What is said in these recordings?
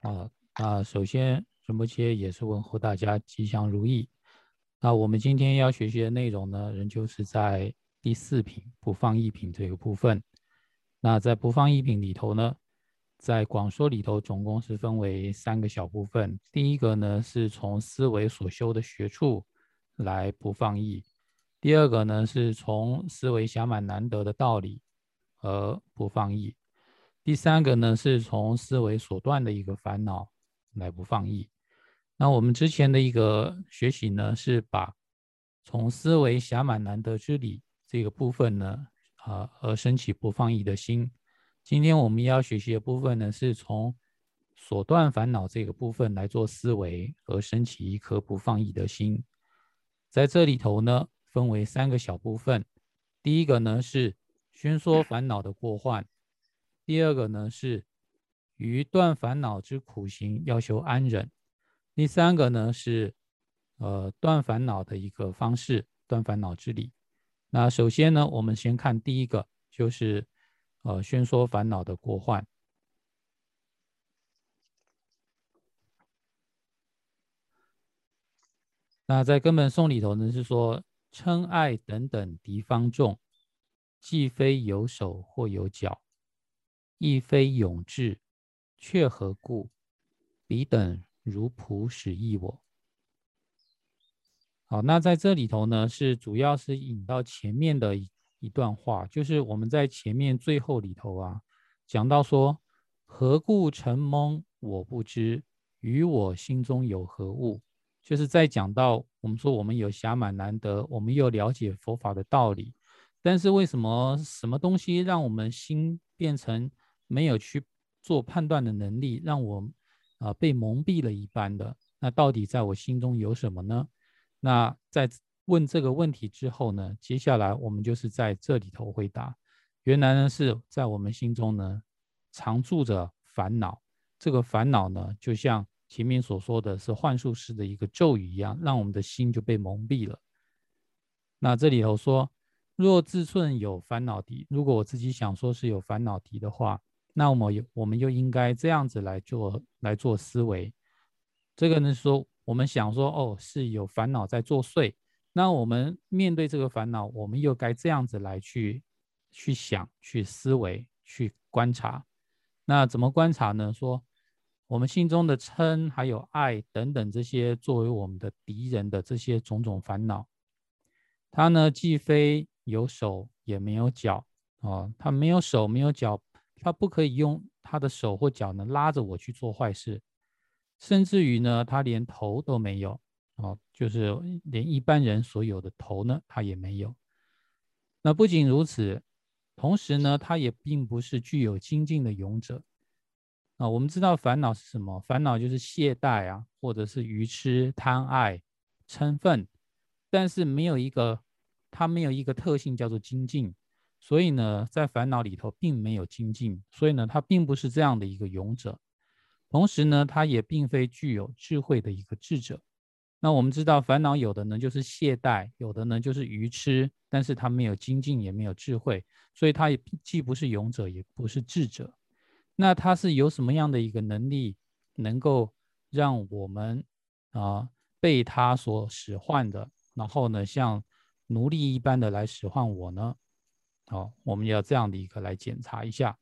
啊，那首先仁波切也是问候大家吉祥如意。那我们今天要学习的内容呢，仍旧是在第四品不放逸品这个部分。那在不放逸品里头呢，在广说里头总共是分为三个小部分。第一个呢，是从思维所修的学处来不放逸；第二个呢，是从思维想满难得的道理而不放逸；第三个呢，是从思维所断的一个烦恼来不放逸。那我们之前的一个学习呢，是把从思维暇满难得之理这个部分呢。啊，而升起不放逸的心。今天我们要学习的部分呢，是从所断烦恼这个部分来做思维，而升起一颗不放逸的心。在这里头呢，分为三个小部分。第一个呢是宣说烦恼的过患；第二个呢是于断烦恼之苦行要求安忍；第三个呢是呃断烦恼的一个方式，断烦恼之理。那首先呢，我们先看第一个，就是呃宣说烦恼的过患。那在根本颂里头呢，是说嗔爱等等敌方众，既非有手或有脚，亦非永志，却何故？彼等如仆使役我。好，那在这里头呢，是主要是引到前面的一一段话，就是我们在前面最后里头啊，讲到说，何故成蒙我不知，与我心中有何物？就是在讲到我们说我们有暇满难得，我们又了解佛法的道理，但是为什么什么东西让我们心变成没有去做判断的能力，让我啊被蒙蔽了一般的？那到底在我心中有什么呢？那在问这个问题之后呢，接下来我们就是在这里头回答。原来呢是在我们心中呢常住着烦恼，这个烦恼呢就像前面所说的是幻术师的一个咒语一样，让我们的心就被蒙蔽了。那这里头说，若自寸有烦恼敌，如果我自己想说是有烦恼敌的话，那我们有我们又应该这样子来做来做思维。这个呢说。我们想说，哦，是有烦恼在作祟。那我们面对这个烦恼，我们又该这样子来去去想、去思维、去观察。那怎么观察呢？说我们心中的嗔、还有爱等等这些作为我们的敌人的这些种种烦恼，它呢既非有手也没有脚哦，它没有手没有脚，他不可以用他的手或脚呢拉着我去做坏事。甚至于呢，他连头都没有哦，就是连一般人所有的头呢，他也没有。那不仅如此，同时呢，他也并不是具有精进的勇者啊。我们知道烦恼是什么？烦恼就是懈怠啊，或者是愚痴、贪爱、嗔愤，但是没有一个，他没有一个特性叫做精进。所以呢，在烦恼里头并没有精进，所以呢，他并不是这样的一个勇者。同时呢，他也并非具有智慧的一个智者。那我们知道，烦恼有的呢就是懈怠，有的呢就是愚痴，但是他没有精进，也没有智慧，所以他也既不是勇者，也不是智者。那他是有什么样的一个能力，能够让我们啊被他所使唤的，然后呢像奴隶一般的来使唤我呢？好，我们要这样的一个来检查一下。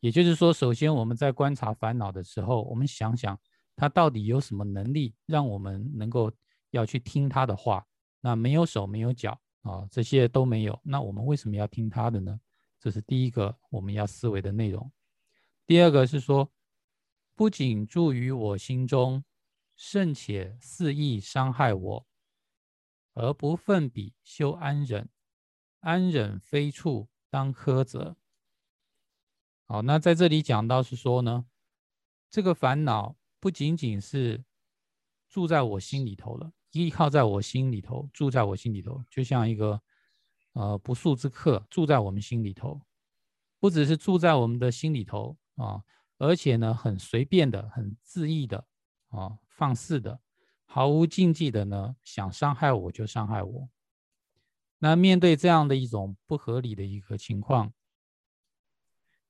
也就是说，首先我们在观察烦恼的时候，我们想想他到底有什么能力，让我们能够要去听他的话。那没有手，没有脚啊，这些都没有。那我们为什么要听他的呢？这是第一个我们要思维的内容。第二个是说，不仅住于我心中，甚且肆意伤害我，而不奋笔修安忍。安忍非处当苛责。好，那在这里讲到是说呢，这个烦恼不仅仅是住在我心里头了，依靠在我心里头，住在我心里头，就像一个呃不速之客住在我们心里头，不只是住在我们的心里头啊，而且呢很随便的、很恣意的啊、放肆的、毫无禁忌的呢，想伤害我就伤害我。那面对这样的一种不合理的一个情况。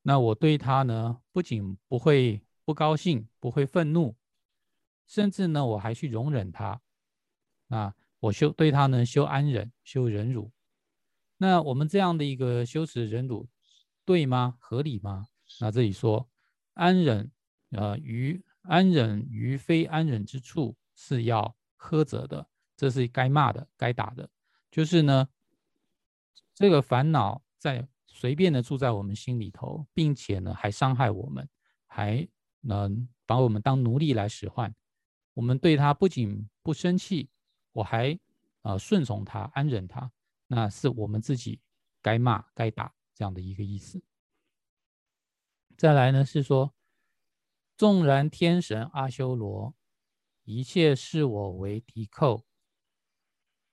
那我对他呢，不仅不会不高兴，不会愤怒，甚至呢，我还去容忍他。啊，我修对他呢修安忍，修忍辱。那我们这样的一个修持忍辱，对吗？合理吗？那这里说安忍，呃，于安忍于非安忍之处是要苛责的，这是该骂的，该打的。就是呢，这个烦恼在随便的住在我们心里头，并且呢还伤害我们，还能把我们当奴隶来使唤。我们对他不仅不生气，我还呃顺从他，安忍他。那是我们自己该骂该打这样的一个意思。再来呢是说，纵然天神阿修罗一切视我为敌寇，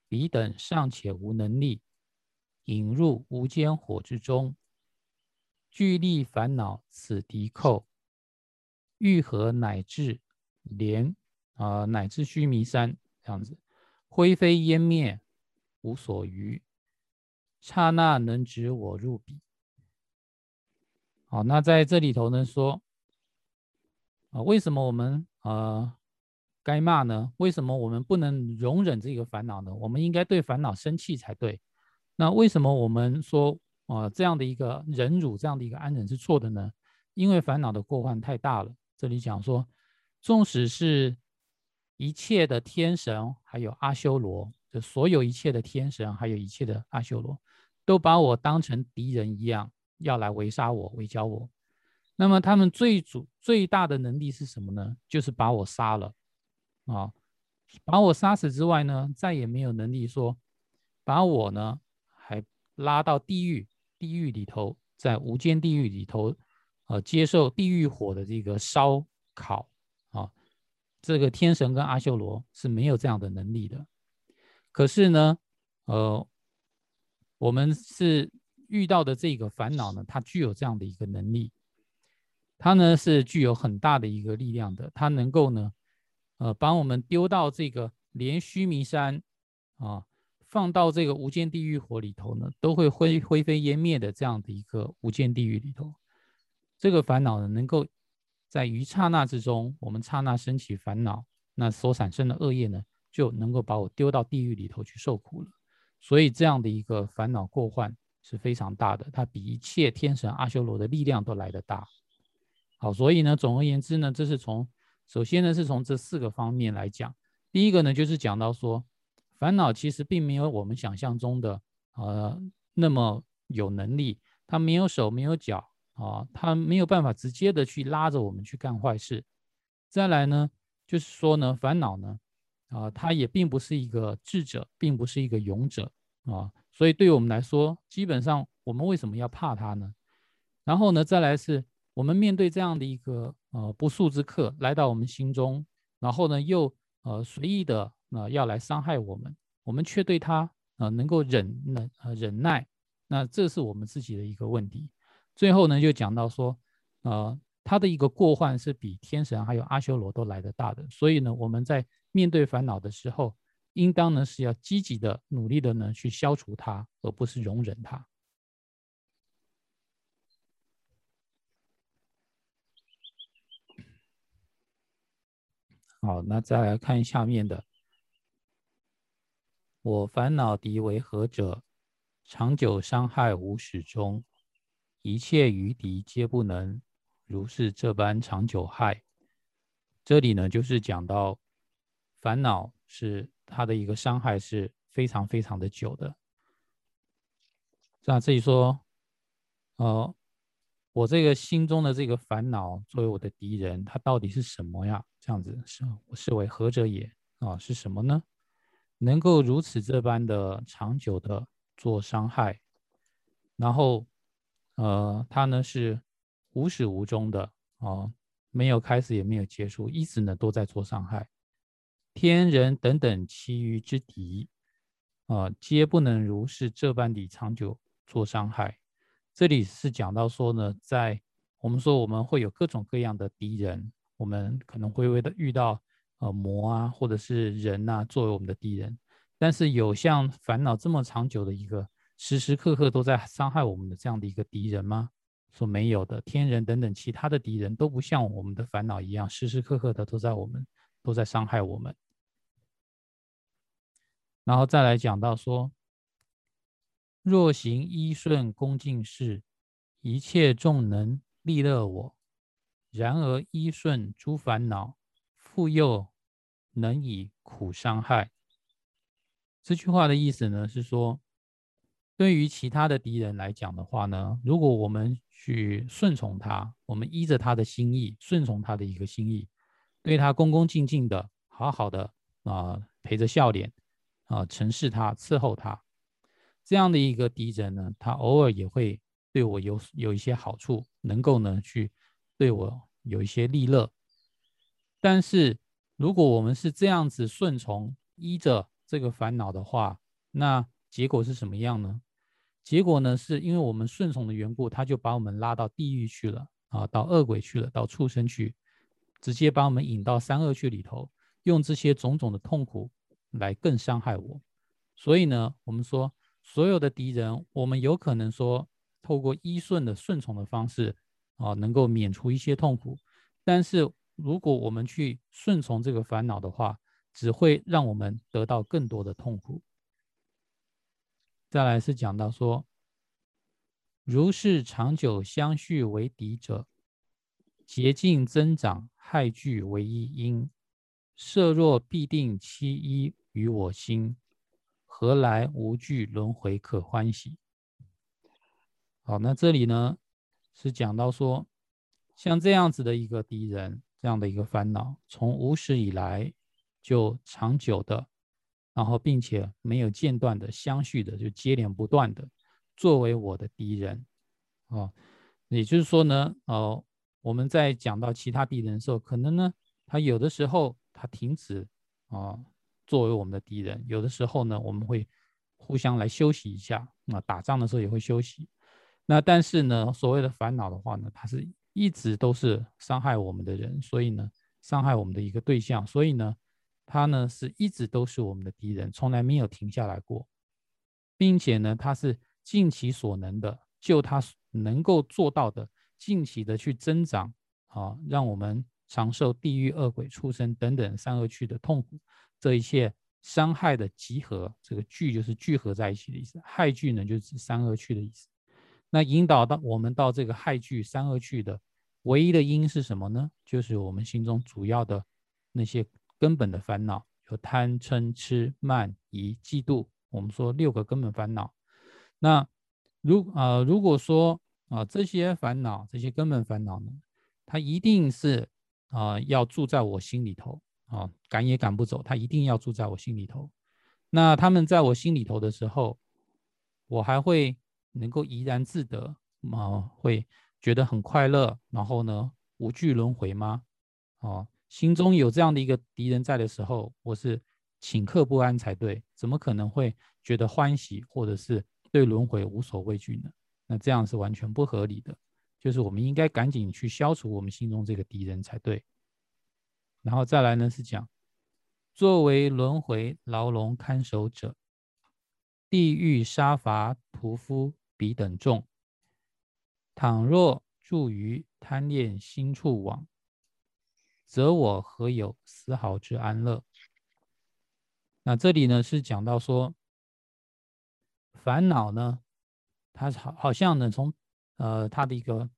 彼等尚且无能力引入无间火之中，聚力烦恼此敌寇，欲何乃至连啊乃至须弥山这样子灰飞烟灭无所余。刹那能指我入彼。好，那在这里头呢说，啊，为什么我们呃该骂呢？为什么我们不能容忍这个烦恼呢？我们应该对烦恼生气才对。那为什么我们说啊这样的一个忍辱，这样的一个安忍是错的呢？因为烦恼的过患太大了。这里讲说，纵使是一切的天神，还有阿修罗，就所有一切的天神，还有一切的阿修罗。都把我当成敌人一样，要来围杀我、围剿我。那么他们最主最大的能力是什么呢？就是把我杀了啊！把我杀死之外呢，再也没有能力说把我呢拉到地狱，地狱里头，在无间地狱里头，呃，接受地狱火的这个烧烤啊。这个天神跟阿修罗是没有这样的能力的。可是呢，呃。我们是遇到的这个烦恼呢，它具有这样的一个能力，它呢是具有很大的一个力量的，它能够呢，呃，把我们丢到这个连须弥山啊，放到这个无间地狱火里头呢，都会灰灰飞烟灭的这样的一个无间地狱里头，这个烦恼呢，能够在一刹那之中，我们刹那升起烦恼，那所产生的恶业呢，就能够把我丢到地狱里头去受苦了。所以这样的一个烦恼过患是非常大的，它比一切天神阿修罗的力量都来得大。好，所以呢，总而言之呢，这是从首先呢是从这四个方面来讲。第一个呢就是讲到说，烦恼其实并没有我们想象中的呃那么有能力，它没有手没有脚啊，它没有办法直接的去拉着我们去干坏事。再来呢，就是说呢，烦恼呢。啊，他也并不是一个智者，并不是一个勇者啊，所以对于我们来说，基本上我们为什么要怕他呢？然后呢，再来是我们面对这样的一个呃不速之客来到我们心中，然后呢又呃随意的呃要来伤害我们，我们却对他呃能够忍能呃忍耐，那这是我们自己的一个问题。最后呢，就讲到说，呃。他的一个过患是比天神还有阿修罗都来得大的，所以呢，我们在面对烦恼的时候，应当呢是要积极的、努力的呢去消除它，而不是容忍它。好，那再来看下面的：我烦恼敌为何者？长久伤害无始终，一切余敌皆不能。如是这般长久害，这里呢就是讲到烦恼是它的一个伤害是非常非常的久的。那这里说，呃，我这个心中的这个烦恼作为我的敌人，它到底是什么呀？这样子是是为何者也啊？是什么呢？能够如此这般的长久的做伤害，然后呃，它呢是。无始无终的啊，没有开始也没有结束，一直呢都在做伤害。天人等等其余之敌啊，皆不能如是这般的长久做伤害。这里是讲到说呢，在我们说我们会有各种各样的敌人，我们可能会为的遇到呃魔啊，或者是人呐作为我们的敌人，但是有像烦恼这么长久的一个时时刻刻都在伤害我们的这样的一个敌人吗？说没有的，天人等等其他的敌人都不像我们的烦恼一样，时时刻刻的都在我们都在伤害我们。然后再来讲到说，若行依顺恭敬事，一切众能利乐我；然而依顺诸烦恼，复又能以苦伤害。这句话的意思呢，是说，对于其他的敌人来讲的话呢，如果我们去顺从他，我们依着他的心意，顺从他的一个心意，对他恭恭敬敬的，好好的啊，陪着笑脸啊，承事他，伺候他，这样的一个敌人呢，他偶尔也会对我有有一些好处，能够呢去对我有一些利乐。但是如果我们是这样子顺从，依着。这个烦恼的话，那结果是什么样呢？结果呢，是因为我们顺从的缘故，他就把我们拉到地狱去了啊，到恶鬼去了，到畜生去，直接把我们引到三恶趣里头，用这些种种的痛苦来更伤害我。所以呢，我们说所有的敌人，我们有可能说透过依顺的顺从的方式啊，能够免除一些痛苦。但是如果我们去顺从这个烦恼的话，只会让我们得到更多的痛苦。再来是讲到说，如是长久相续为敌者，竭尽增长害惧为一因。设若必定其一于我心，何来无惧轮回可欢喜？好，那这里呢是讲到说，像这样子的一个敌人，这样的一个烦恼，从无始以来。就长久的，然后并且没有间断的相续的，就接连不断的作为我的敌人，啊，也就是说呢，哦，我们在讲到其他敌人的时候，可能呢，他有的时候他停止啊，作为我们的敌人，有的时候呢，我们会互相来休息一下，那打仗的时候也会休息，那但是呢，所谓的烦恼的话呢，它是一直都是伤害我们的人，所以呢，伤害我们的一个对象，所以呢。他呢是一直都是我们的敌人，从来没有停下来过，并且呢，他是尽其所能的，就他能够做到的，尽其的去增长啊，让我们尝受地狱恶鬼畜生等等三恶趣的痛苦，这一切伤害的集合，这个聚就是聚合在一起的意思，害聚呢就是指三恶趣的意思。那引导到我们到这个害聚三恶趣的唯一的因是什么呢？就是我们心中主要的那些。根本的烦恼有贪嗔痴慢疑嫉妒，我们说六个根本烦恼。那如啊，如果说啊这些烦恼，这些根本烦恼呢，它一定是啊要住在我心里头啊，赶也赶不走，它一定要住在我心里头。那他们在我心里头的时候，我还会能够怡然自得啊，会觉得很快乐，然后呢无惧轮回吗？哦。心中有这样的一个敌人在的时候，我是顷刻不安才对，怎么可能会觉得欢喜，或者是对轮回无所畏惧呢？那这样是完全不合理的。就是我们应该赶紧去消除我们心中这个敌人才对。然后再来呢，是讲作为轮回牢笼看守者，地狱杀伐屠夫彼等众，倘若住于贪恋心处网。则我何有丝毫之安乐？那这里呢是讲到说，烦恼呢，它好好像呢从呃它的一个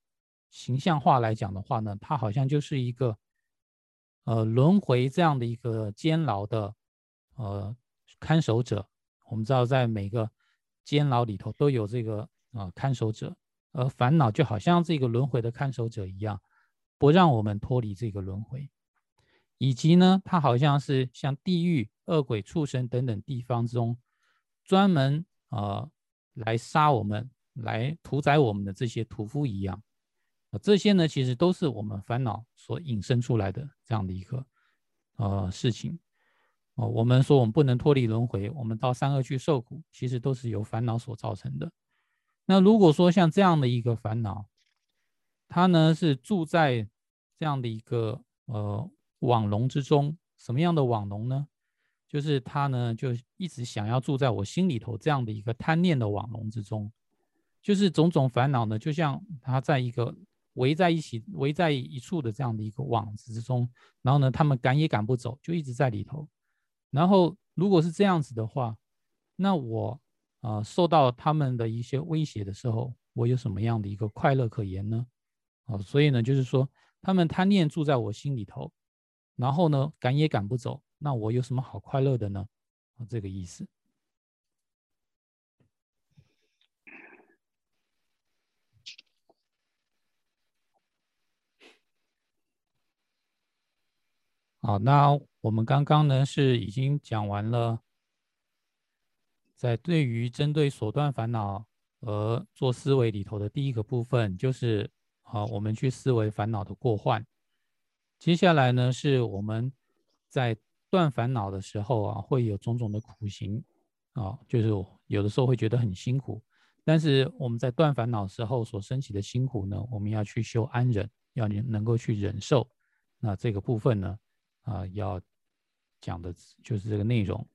形象化来讲的话呢，它好像就是一个呃轮回这样的一个监牢的呃看守者。我们知道在每个监牢里头都有这个啊看守者，而烦恼就好像这个轮回的看守者一样。不让我们脱离这个轮回，以及呢，它好像是像地狱、恶鬼、畜生等等地方中，专门呃来杀我们、来屠宰我们的这些屠夫一样。这些呢，其实都是我们烦恼所引申出来的这样的一个呃事情。哦，我们说我们不能脱离轮回，我们到三恶去受苦，其实都是由烦恼所造成的。那如果说像这样的一个烦恼，它呢是住在这样的一个呃网笼之中，什么样的网笼呢？就是他呢就一直想要住在我心里头这样的一个贪念的网笼之中。就是种种烦恼呢，就像它在一个围在一起、围在一处的这样的一个网子之中，然后呢，他们赶也赶不走，就一直在里头。然后如果是这样子的话，那我啊受到他们的一些威胁的时候，我有什么样的一个快乐可言呢？啊，所以呢，就是说他们贪念住在我心里头，然后呢赶也赶不走，那我有什么好快乐的呢？啊，这个意思。好，那我们刚刚呢是已经讲完了，在对于针对所断烦恼而做思维里头的第一个部分，就是啊，我们去思维烦恼的过患。接下来呢，是我们在断烦恼的时候啊，会有种种的苦行啊，就是有的时候会觉得很辛苦，但是我们在断烦恼时候所升起的辛苦呢，我们要去修安忍，要能能够去忍受。那这个部分呢？啊，要讲的就是这个内容。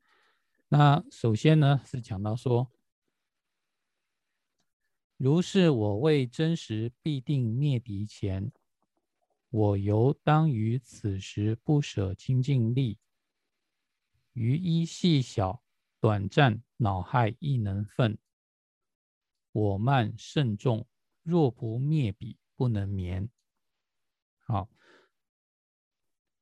那首先呢，是讲到说，如是我为真实必定灭敌前，我犹当于此时不舍清净力，于一细小短暂恼害亦能愤。我慢甚重，若不灭彼，不能眠。好。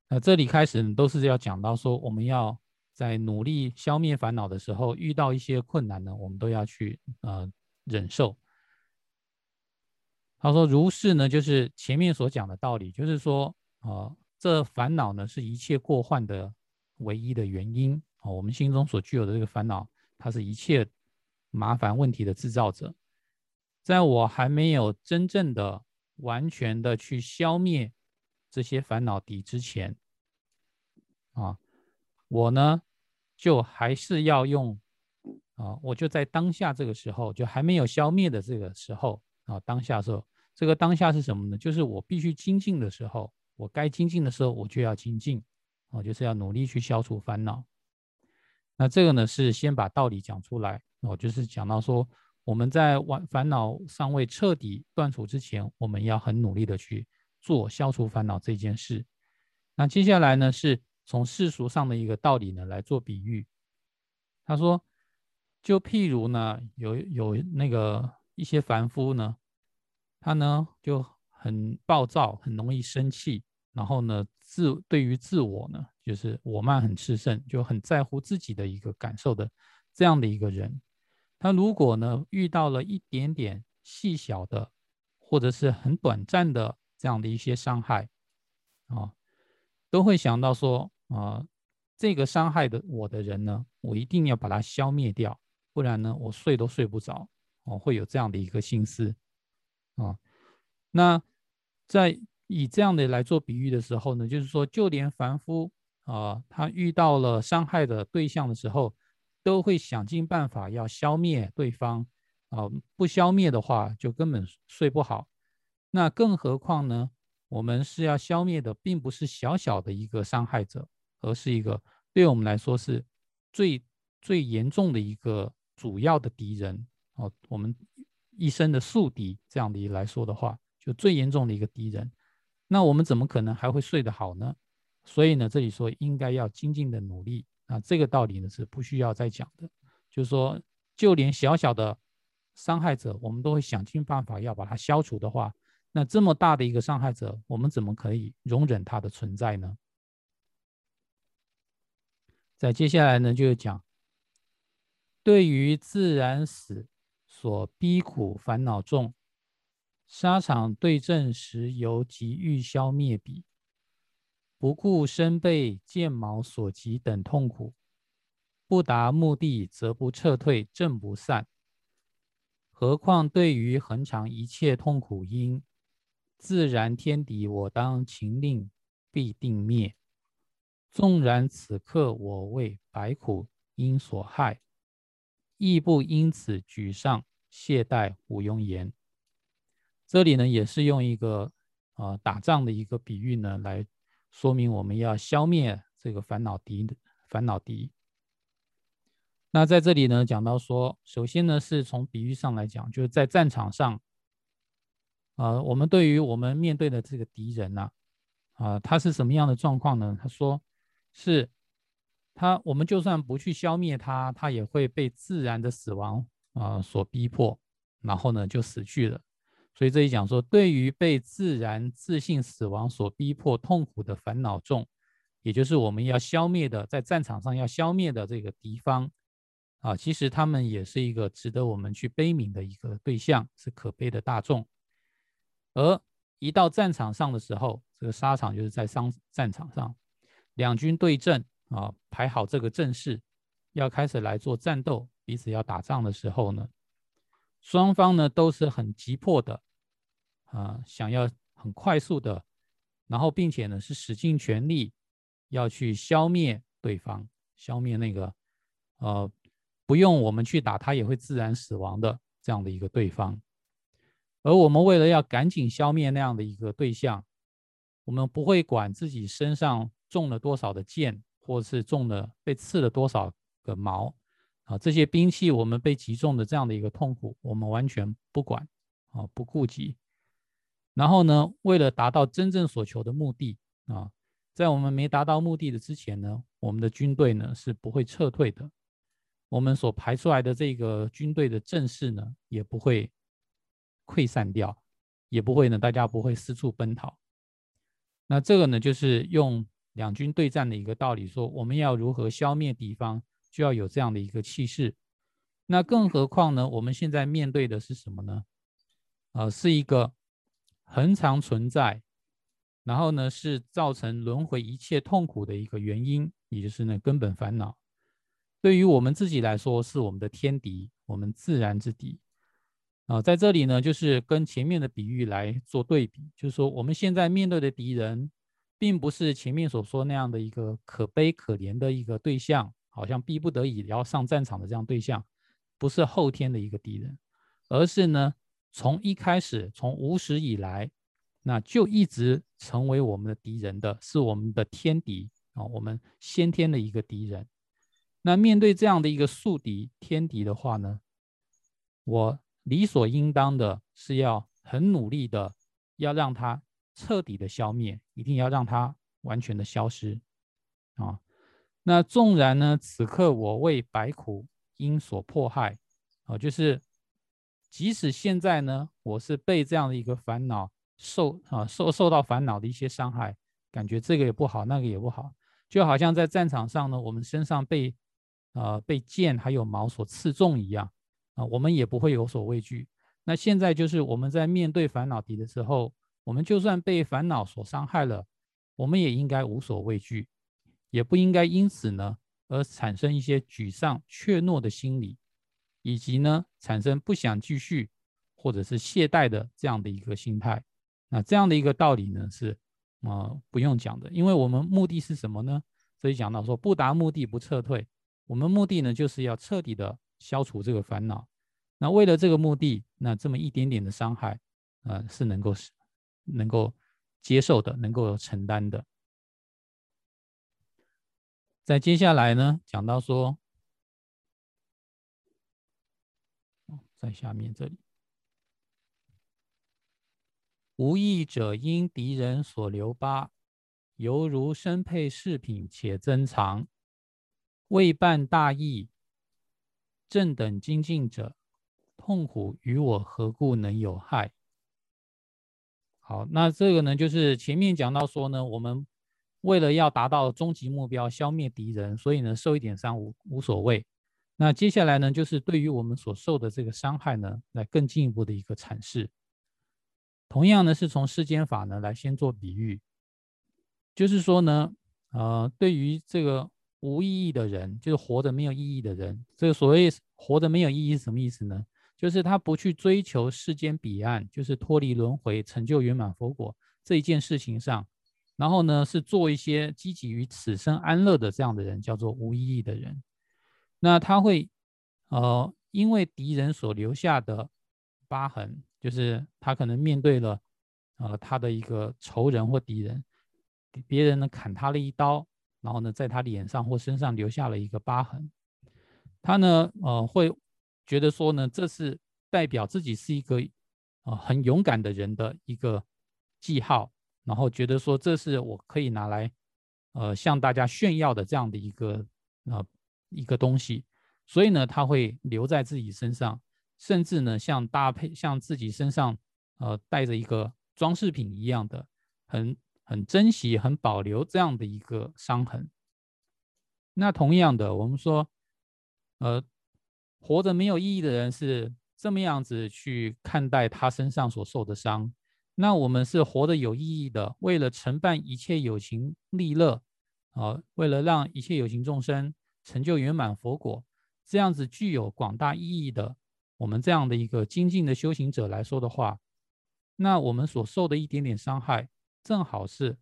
那这里开始都是要讲到说，我们要在努力消灭烦恼的时候，遇到一些困难呢，我们都要去呃忍受。他说：“如是呢，就是前面所讲的道理，就是说啊，这烦恼呢是一切过患的唯一的原因啊。我们心中所具有的这个烦恼，它是一切麻烦问题的制造者。在我还没有真正的完全的去消灭。”这些烦恼敌之前，啊，我呢就还是要用啊，我就在当下这个时候，就还没有消灭的这个时候啊，当下时候，这个当下是什么呢？就是我必须精进的时候，我该精进的时候，我就要精进，我就是要努力去消除烦恼。那这个呢是先把道理讲出来，我就是讲到说，我们在完烦恼尚未彻底断除之前，我们要很努力的去。做消除烦恼这件事，那接下来呢，是从世俗上的一个道理呢来做比喻。他说，就譬如呢，有有那个一些凡夫呢，他呢就很暴躁，很容易生气，然后呢自对于自我呢，就是我慢很炽盛，就很在乎自己的一个感受的这样的一个人，他如果呢遇到了一点点细小的，或者是很短暂的。这样的一些伤害，啊，都会想到说，啊，这个伤害的我的人呢，我一定要把它消灭掉，不然呢，我睡都睡不着，哦，会有这样的一个心思，啊，那在以这样的来做比喻的时候呢，就是说，就连凡夫啊，他遇到了伤害的对象的时候，都会想尽办法要消灭对方，啊，不消灭的话，就根本睡不好。那更何况呢？我们是要消灭的，并不是小小的一个伤害者，而是一个对我们来说是最最严重的一个主要的敌人哦。我们一生的宿敌这样的来说的话，就最严重的一个敌人。那我们怎么可能还会睡得好呢？所以呢，这里说应该要精进的努力啊。这个道理呢是不需要再讲的，就是说，就连小小的伤害者，我们都会想尽办法要把它消除的话。那这么大的一个伤害者，我们怎么可以容忍他的存在呢？在接下来呢，就是讲对于自然死所逼苦烦恼重，沙场对阵时由急欲消灭彼，不顾身被剑矛所及等痛苦，不达目的则不撤退，正不散。何况对于恒常一切痛苦因。自然天敌，我当勤令必定灭。纵然此刻我为百苦因所害，亦不因此沮丧懈怠无庸言。这里呢，也是用一个啊打仗的一个比喻呢，来说明我们要消灭这个烦恼敌的烦恼敌。那在这里呢，讲到说，首先呢，是从比喻上来讲，就是在战场上，啊，我们对于我们面对的这个敌人呐，啊，他是什么样的状况呢？他说，是他，我们就算不去消灭他，他也会被自然的死亡啊所逼迫，然后呢就死去了。所以这里讲说，对于被自然自信死亡所逼迫、痛苦的烦恼众，也就是我们要消灭的，在战场上要消灭的这个敌方，啊，其实他们也是一个值得我们去悲悯的一个对象，是可悲的大众。而一到战场上的时候，这个沙场就是在商战场上，两军对阵啊，排好这个阵势，要开始来做战斗，彼此要打仗的时候呢，双方呢都是很急迫的。啊，想要很快速的，然后并且呢是使尽全力要去消灭对方，消灭那个呃不用我们去打他也会自然死亡的这样的一个对方，而我们为了要赶紧消灭那样的一个对象，我们不会管自己身上中了多少的箭，或是中了被刺了多少个矛啊，这些兵器我们被击中的这样的一个痛苦，我们完全不管啊，不顾及。然后呢，为了达到真正所求的目的啊，在我们没达到目的的之前呢，我们的军队呢是不会撤退的。我们所排出来的这个军队的阵势呢，也不会溃散掉，也不会呢，大家不会四处奔逃。那这个呢，就是用两军对战的一个道理，说我们要如何消灭敌方，就要有这样的一个气势。那更何况呢，我们现在面对的是什么呢？呃，是一个。恒常存在，然后呢，是造成轮回一切痛苦的一个原因，也就是呢根本烦恼。对于我们自己来说，是我们的天敌，我们自然之敌。啊，在这里呢，就是跟前面的比喻来做对比，就是说我们现在面对的敌人，并不是前面所说那样的一个可悲可怜的一个对象，好像逼不得已要上战场的这样对象，不是后天的一个敌人，而是呢。从一开始，从无始以来，那就一直成为我们的敌人的，是我们的天敌啊，我们先天的一个敌人。那面对这样的一个宿敌、天敌的话呢，我理所应当的是要很努力的，要让它彻底的消灭，一定要让它完全的消失啊。那纵然呢，此刻我为百苦因所迫害啊，就是。即使现在呢，我是被这样的一个烦恼受啊受受到烦恼的一些伤害，感觉这个也不好，那个也不好，就好像在战场上呢，我们身上被呃被剑还有矛所刺中一样啊，我们也不会有所畏惧。那现在就是我们在面对烦恼敌的时候，我们就算被烦恼所伤害了，我们也应该无所畏惧，也不应该因此呢而产生一些沮丧怯懦的心理。以及呢，产生不想继续或者是懈怠的这样的一个心态，那这样的一个道理呢，是啊不用讲的，因为我们目的是什么呢？所以讲到说不达目的不撤退，我们目的呢就是要彻底的消除这个烦恼。那为了这个目的，那这么一点点的伤害，呃是能够是能够接受的，能够承担的。在接下来呢，讲到说。在下面这里，无意者因敌人所留疤，犹如身配饰品且珍藏，未办大义，正等精进者，痛苦与我何故能有害？好，那这个呢，就是前面讲到说呢，我们为了要达到终极目标，消灭敌人，所以呢，受一点伤无无所谓。那接下来呢，就是对于我们所受的这个伤害呢，来更进一步的一个阐释。同样呢，是从世间法呢来先做比喻，就是说呢，呃，对于这个无意义的人，就是活着没有意义的人，这个所谓活着没有意义是什么意思呢？就是他不去追求世间彼岸，就是脱离轮回、成就圆满佛果这一件事情上，然后呢，是做一些积极于此生安乐的这样的人，叫做无意义的人。那他会，呃，因为敌人所留下的疤痕，就是他可能面对了，呃，他的一个仇人或敌人，别人呢砍他了一刀，然后呢，在他脸上或身上留下了一个疤痕。他呢，呃，会觉得说呢，这是代表自己是一个呃很勇敢的人的一个记号，然后觉得说这是我可以拿来呃向大家炫耀的这样的一个呃一个东西，所以呢，他会留在自己身上，甚至呢，像搭配像自己身上呃带着一个装饰品一样的，很很珍惜、很保留这样的一个伤痕。那同样的，我们说。呃，活着没有意义的人是这么样子去看待他身上所受的伤。那我们是活得有意义的，为了承办一切有情利乐，啊，为了让一切有情众生成就圆满佛果，这样子具有广大意义的，我们这样的一个精进的修行者来说的话，那我们所受的一点点伤害，正好是，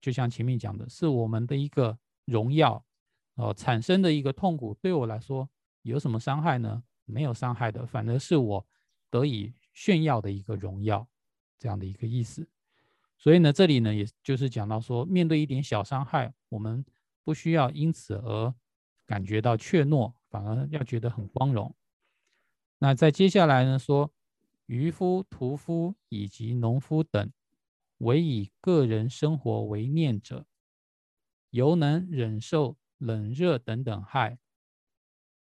就像前面讲的，是我们的一个荣耀。哦，产生的一个痛苦对我来说有什么伤害呢？没有伤害的，反而是我得以炫耀的一个荣耀，这样的一个意思。所以呢，这里呢，也就是讲到说，面对一点小伤害，我们不需要因此而感觉到怯懦，反而要觉得很光荣。那在接下来呢，说渔夫、屠夫以及农夫等，唯以个人生活为念者，犹能忍受。冷热等等害，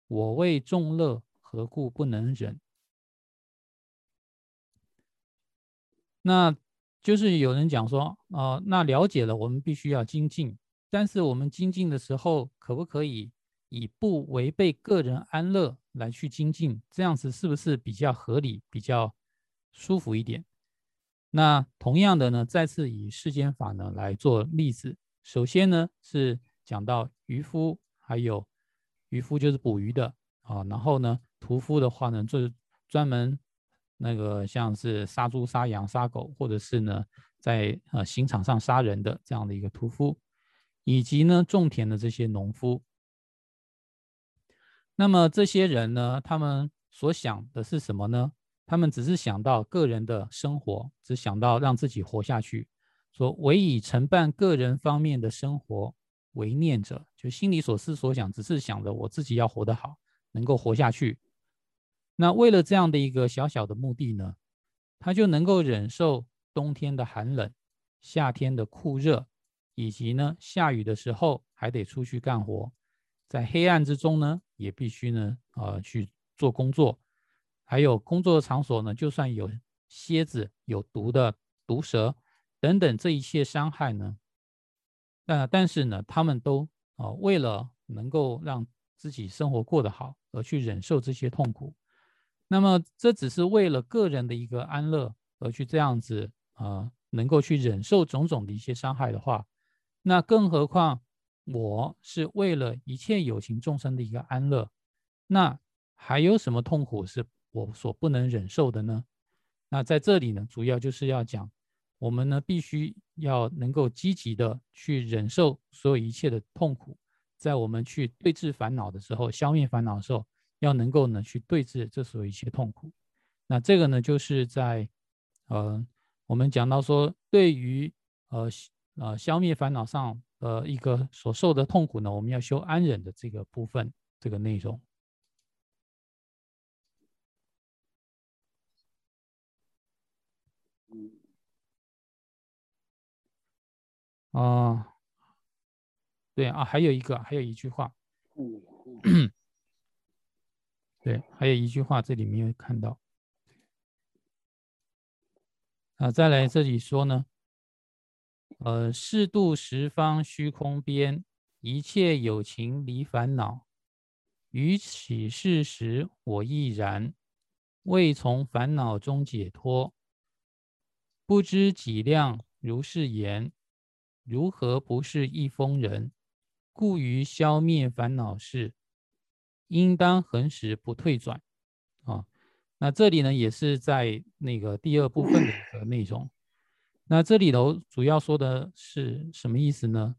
我为众乐，何故不能忍？那就是有人讲说，哦，那了解了，我们必须要精进，但是我们精进的时候，可不可以以不违背个人安乐来去精进？这样子是不是比较合理、比较舒服一点？那同样的呢，再次以世间法呢来做例子。首先呢是。讲到渔夫，还有渔夫就是捕鱼的啊，然后呢，屠夫的话呢，就是专门那个像是杀猪、杀羊、杀狗，或者是呢，在呃刑场上杀人的这样的一个屠夫，以及呢种田的这些农夫。那么这些人呢，他们所想的是什么呢？他们只是想到个人的生活，只想到让自己活下去，说唯以承办个人方面的生活。为念者，就心里所思所想，只是想着我自己要活得好，能够活下去。那为了这样的一个小小的目的呢，他就能够忍受冬天的寒冷、夏天的酷热，以及呢下雨的时候还得出去干活，在黑暗之中呢也必须呢呃去做工作，还有工作的场所呢，就算有蝎子、有毒的毒蛇等等，这一切伤害呢。那但是呢，他们都啊，为了能够让自己生活过得好，而去忍受这些痛苦。那么这只是为了个人的一个安乐而去这样子啊，能够去忍受种种的一些伤害的话，那更何况我是为了一切有情众生的一个安乐，那还有什么痛苦是我所不能忍受的呢？那在这里呢，主要就是要讲。我们呢，必须要能够积极的去忍受所有一切的痛苦，在我们去对治烦恼的时候，消灭烦恼的时候，要能够呢去对治这所有一切痛苦。那这个呢，就是在呃，我们讲到说，对于呃呃消灭烦恼上呃一个所受的痛苦呢，我们要修安忍的这个部分，这个内容。啊，对啊，还有一个，还有一句话，对，还有一句话，这里没有看到。啊，再来这里说呢，呃，适度十方虚空边，一切有情离烦恼，于起事时我亦然，未从烦恼中解脱，不知几量如是言。如何不是一疯人？故于消灭烦恼事，应当恒时不退转。啊，那这里呢，也是在那个第二部分的一个内容。那这里头主要说的是什么意思呢？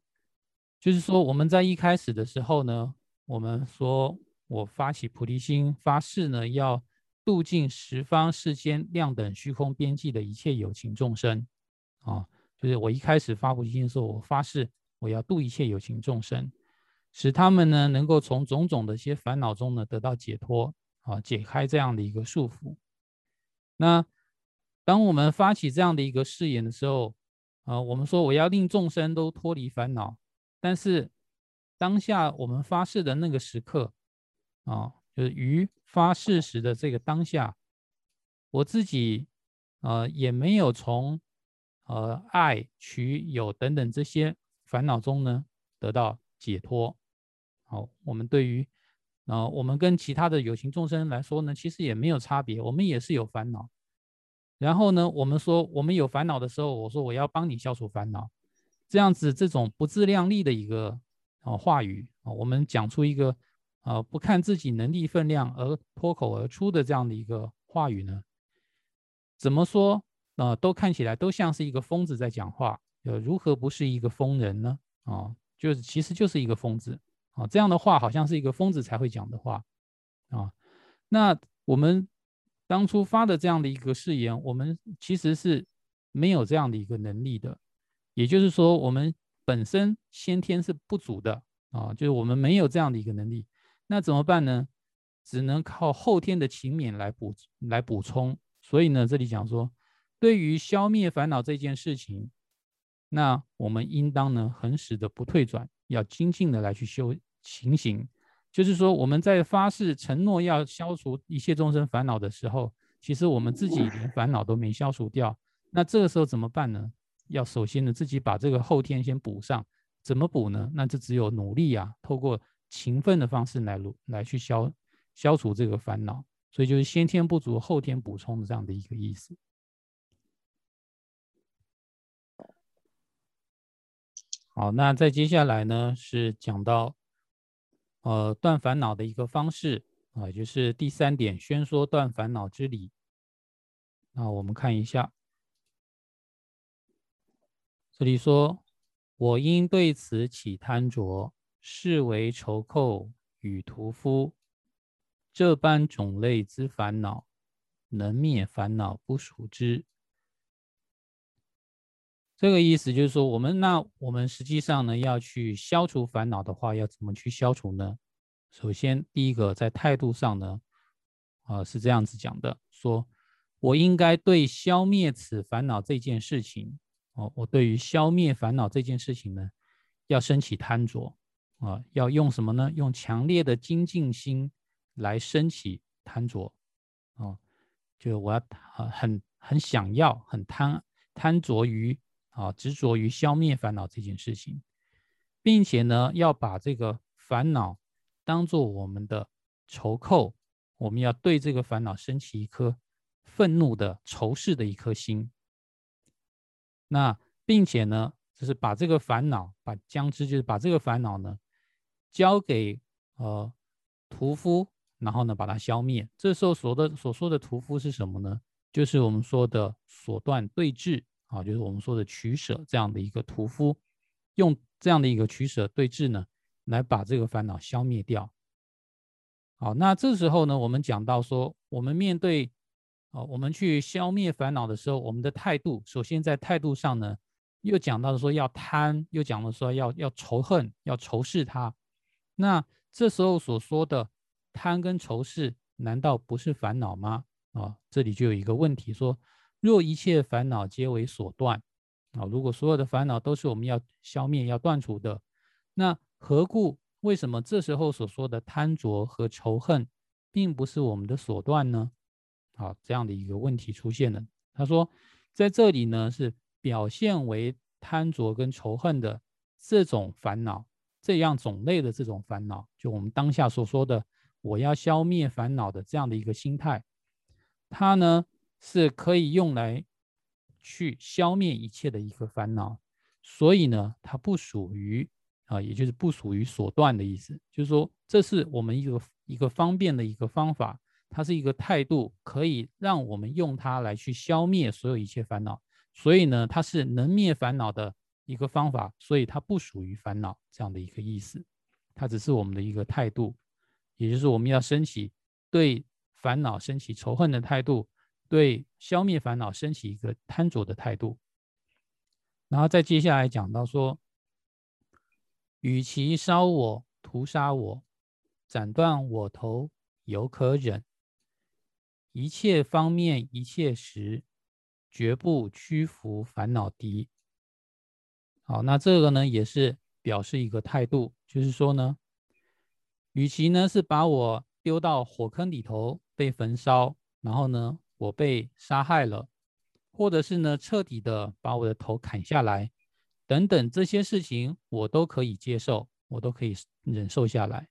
就是说我们在一开始的时候呢，我们说我发起菩提心发誓呢，要度尽十方世间量等虚空边际的一切有情众生。啊。就是我一开始发菩提心的时候，我发誓我要度一切有情众生，使他们呢能够从种种的一些烦恼中呢得到解脱啊，解开这样的一个束缚。那当我们发起这样的一个誓言的时候，啊，我们说我要令众生都脱离烦恼，但是当下我们发誓的那个时刻，啊，就是于发誓时的这个当下，我自己，呃，也没有从，呃，爱、取、有等等这些烦恼中呢得到解脱。好，我们对于，啊，我们跟其他的有情众生来说呢，其实也没有差别，我们也是有烦恼。然后呢，我们说我们有烦恼的时候，我说我要帮你消除烦恼，这样子这种不自量力的一个啊话语啊，我们讲出一个啊不看自己能力分量而脱口而出的这样的一个话语呢，怎么说啊都看起来都像是一个疯子在讲话，呃如何不是一个疯人呢？啊，就是其实就是一个疯子啊，这样的话好像是一个疯子才会讲的话啊，那我们。当初发的这样的一个誓言，我们其实是没有这样的一个能力的，也就是说，我们本身先天是不足的啊，就是我们没有这样的一个能力，那怎么办呢？只能靠后天的勤勉来补来补充。所以呢，这里讲说，对于消灭烦恼这件事情，那我们应当呢，恒时的不退转，要精进的来去修行行。就是说，我们在发誓承诺要消除一切众生烦恼的时候，其实我们自己连烦恼都没消除掉。那这个时候怎么办呢？要首先呢，自己把这个后天先补上。怎么补呢？那就只有努力啊，透过勤奋的方式来来去消消除这个烦恼。所以就是先天不足，后天补充的这样的一个意思。好，那再接下来呢，是讲到。呃，断烦恼的一个方式啊，就是第三点，宣说断烦恼之理。那我们看一下，这里说：“我因对此起贪着，视为仇寇与屠夫，这般种类之烦恼，能灭烦恼不属之。”这个意思就是说，我们那我们实际上呢，要去消除烦恼的话，要怎么去消除呢？首先，第一个在态度上呢，啊是这样子讲的：说我应该对消灭此烦恼这件事情，哦，我对于消灭烦恼这件事情呢，要升起贪着，啊，要用什么呢？用强烈的精进心来升起贪着，啊，就我要啊很很想要，很贪贪着于。啊，执着于消灭烦恼这件事情，并且呢，要把这个烦恼当做我们的仇寇，我们要对这个烦恼升起一颗愤怒的仇视的一颗心。那并且呢，就是把这个烦恼，把将之，就是把这个烦恼呢，交给呃屠夫，然后呢，把它消灭。这时候所的所说的屠夫是什么呢？就是我们说的所断对峙。啊，就是我们说的取舍这样的一个屠夫，用这样的一个取舍对峙呢，来把这个烦恼消灭掉。好，那这时候呢，我们讲到说，我们面对啊，我们去消灭烦恼的时候，我们的态度，首先在态度上呢，又讲到说要贪，又讲了说要要仇恨，要仇视他。那这时候所说的贪跟仇视，难道不是烦恼吗？啊，这里就有一个问题说。若一切烦恼皆为所断，啊，如果所有的烦恼都是我们要消灭、要断除的，那何故？为什么这时候所说的贪着和仇恨，并不是我们的所断呢？好，这样的一个问题出现了。他说，在这里呢，是表现为贪着跟仇恨的这种烦恼，这样种类的这种烦恼，就我们当下所说的我要消灭烦恼的这样的一个心态，它呢？是可以用来去消灭一切的一个烦恼，所以呢，它不属于啊，也就是不属于所断的意思。就是说，这是我们一个一个方便的一个方法，它是一个态度，可以让我们用它来去消灭所有一切烦恼。所以呢，它是能灭烦恼的一个方法，所以它不属于烦恼这样的一个意思。它只是我们的一个态度，也就是我们要升起对烦恼升起仇恨的态度。对消灭烦恼升起一个贪着的态度，然后再接下来讲到说，与其烧我屠杀我，斩断我头，犹可忍。一切方面，一切时，绝不屈服烦恼敌。好，那这个呢，也是表示一个态度，就是说呢，与其呢是把我丢到火坑里头被焚烧，然后呢我被杀害了，或者是呢彻底的把我的头砍下来，等等这些事情，我都可以接受，我都可以忍受下来。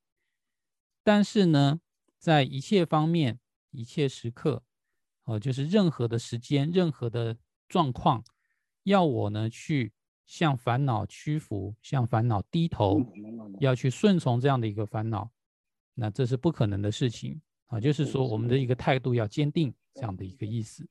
但是呢，在一切方面。一切时刻，哦，就是任何的时间、任何的状况，要我呢去向烦恼屈服，向烦恼低头，要去顺从这样的一个烦恼，那这是不可能的事情啊！就是说，我们的一个态度要坚定，这样的一个意思。